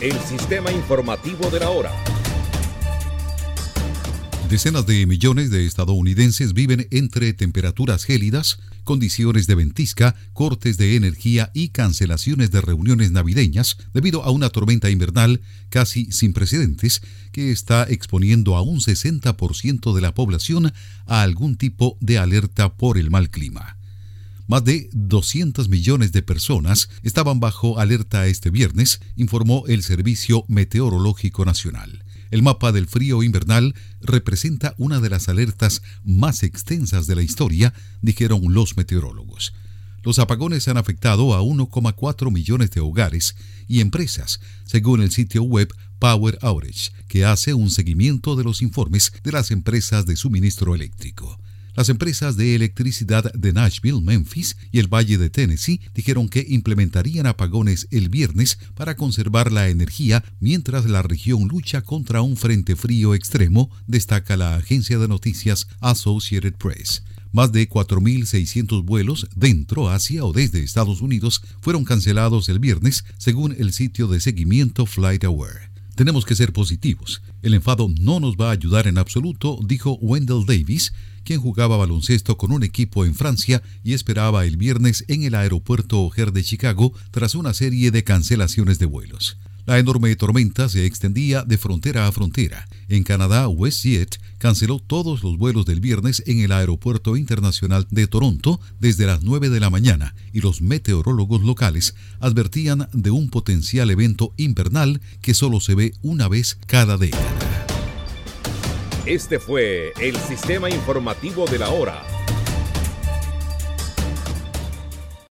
el sistema informativo de la hora. Decenas de millones de estadounidenses viven entre temperaturas gélidas, condiciones de ventisca, cortes de energía y cancelaciones de reuniones navideñas debido a una tormenta invernal casi sin precedentes que está exponiendo a un 60% de la población a algún tipo de alerta por el mal clima. Más de 200 millones de personas estaban bajo alerta este viernes, informó el Servicio Meteorológico Nacional. El mapa del frío invernal representa una de las alertas más extensas de la historia, dijeron los meteorólogos. Los apagones han afectado a 1,4 millones de hogares y empresas, según el sitio web Power Outage, que hace un seguimiento de los informes de las empresas de suministro eléctrico. Las empresas de electricidad de Nashville, Memphis y el Valle de Tennessee dijeron que implementarían apagones el viernes para conservar la energía mientras la región lucha contra un frente frío extremo, destaca la agencia de noticias Associated Press. Más de 4.600 vuelos dentro, hacia o desde Estados Unidos fueron cancelados el viernes, según el sitio de seguimiento FlightAware. Tenemos que ser positivos. El enfado no nos va a ayudar en absoluto, dijo Wendell Davis, quien jugaba baloncesto con un equipo en Francia y esperaba el viernes en el aeropuerto O'Hare de Chicago tras una serie de cancelaciones de vuelos. La enorme tormenta se extendía de frontera a frontera. En Canadá, WestJet canceló todos los vuelos del viernes en el Aeropuerto Internacional de Toronto desde las 9 de la mañana y los meteorólogos locales advertían de un potencial evento invernal que solo se ve una vez cada década. Este fue el sistema informativo de la hora